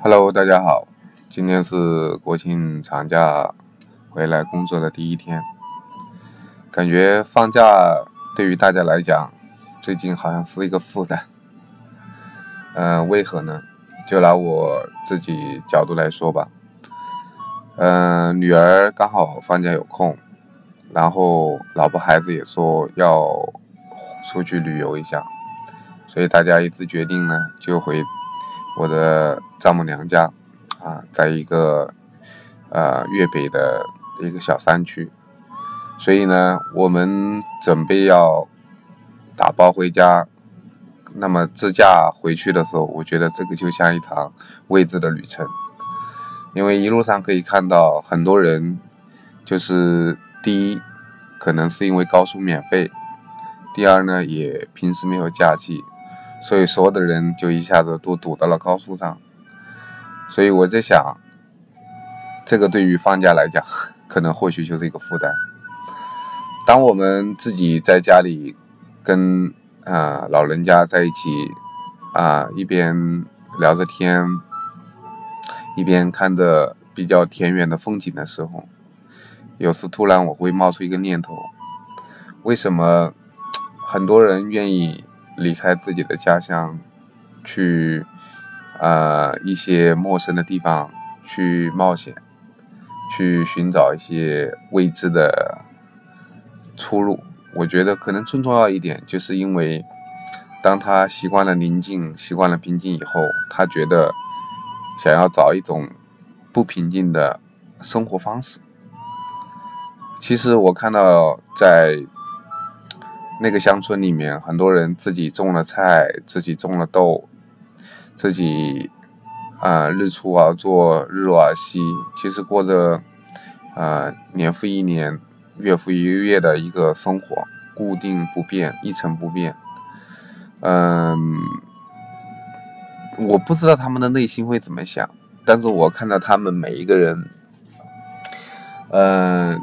Hello，大家好，今天是国庆长假回来工作的第一天，感觉放假对于大家来讲，最近好像是一个负担。嗯，为何呢？就拿我自己角度来说吧。嗯，女儿刚好放假有空，然后老婆孩子也说要出去旅游一下，所以大家一致决定呢，就回我的丈母娘家，啊，在一个呃粤北的一个小山区，所以呢，我们准备要打包回家。那么自驾回去的时候，我觉得这个就像一场未知的旅程。因为一路上可以看到很多人，就是第一，可能是因为高速免费；第二呢，也平时没有假期，所以所有的人就一下子都堵到了高速上。所以我在想，这个对于放假来讲，可能或许就是一个负担。当我们自己在家里跟啊老人家在一起啊一边聊着天。一边看着比较田园的风景的时候，有时突然我会冒出一个念头：为什么很多人愿意离开自己的家乡，去啊一些陌生的地方去冒险，去寻找一些未知的出路？我觉得可能最重要一点，就是因为当他习惯了宁静、习惯了平静以后，他觉得。想要找一种不平静的生活方式。其实我看到在那个乡村里面，很多人自己种了菜，自己种了豆，自己啊日出而作，日落而息，其实过着啊年复一年、月复一月的一个生活，固定不变，一成不变。嗯。我不知道他们的内心会怎么想，但是我看到他们每一个人，嗯，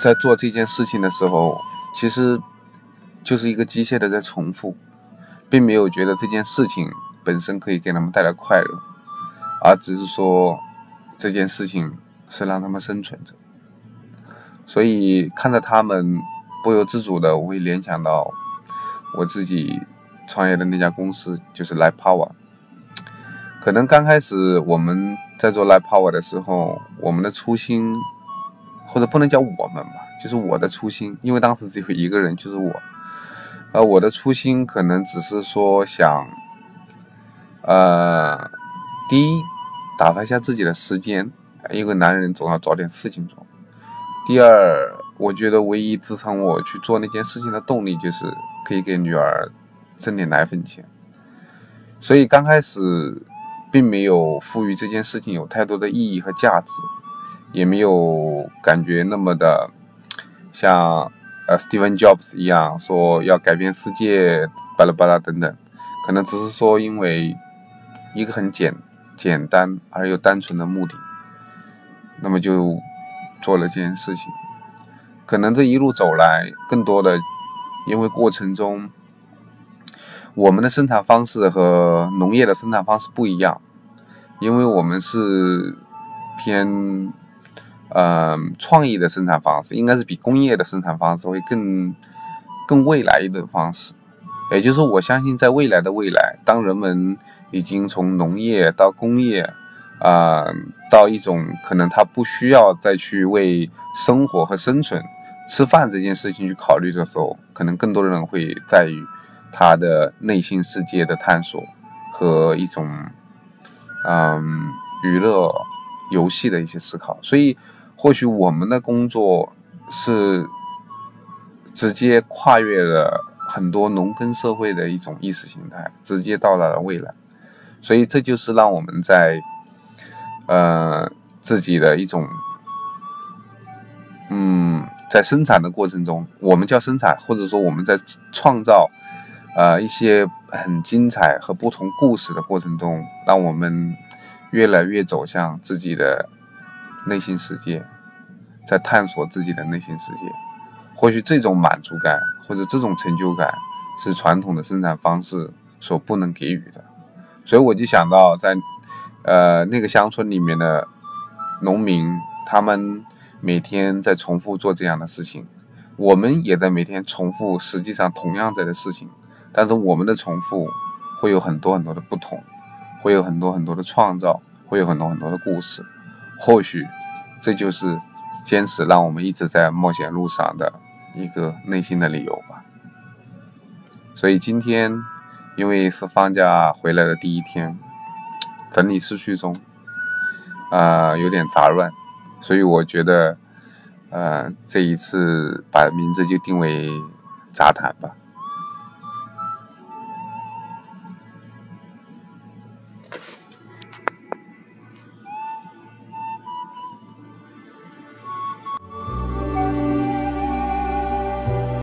在做这件事情的时候，其实就是一个机械的在重复，并没有觉得这件事情本身可以给他们带来快乐，而只是说这件事情是让他们生存着。所以看着他们，不由自主的我会联想到我自己。创业的那家公司就是 Live Power。可能刚开始我们在做 Live Power 的时候，我们的初心，或者不能叫我们吧，就是我的初心，因为当时只有一个人，就是我。呃，我的初心可能只是说想，呃，第一，打发一下自己的时间，因为男人总要找点事情做。第二，我觉得唯一支撑我去做那件事情的动力，就是可以给女儿。挣点奶粉钱，所以刚开始并没有赋予这件事情有太多的意义和价值，也没有感觉那么的像呃 Steven Jobs 一样说要改变世界巴拉巴拉等等，可能只是说因为一个很简简单而又单纯的目的，那么就做了这件事情。可能这一路走来，更多的因为过程中。我们的生产方式和农业的生产方式不一样，因为我们是偏呃创意的生产方式，应该是比工业的生产方式会更更未来一的方式。也就是，我相信在未来的未来，当人们已经从农业到工业啊，到一种可能他不需要再去为生活和生存、吃饭这件事情去考虑的时候，可能更多的人会在于。他的内心世界的探索和一种，嗯，娱乐游戏的一些思考，所以或许我们的工作是直接跨越了很多农耕社会的一种意识形态，直接到达了未来，所以这就是让我们在呃自己的一种，嗯，在生产的过程中，我们叫生产，或者说我们在创造。呃，一些很精彩和不同故事的过程中，让我们越来越走向自己的内心世界，在探索自己的内心世界。或许这种满足感或者这种成就感，是传统的生产方式所不能给予的。所以我就想到，在呃，那个乡村里面的农民，他们每天在重复做这样的事情，我们也在每天重复，实际上同样在的事情，但是我们的重复会有很多很多的不同，会有很多很多的创造，会有很多很多的故事，或许这就是坚持让我们一直在冒险路上的一个内心的理由吧。所以今天因为是放假回来的第一天，整理思绪中啊有点杂乱，所以我觉得呃这一次把名字就定为杂谈吧。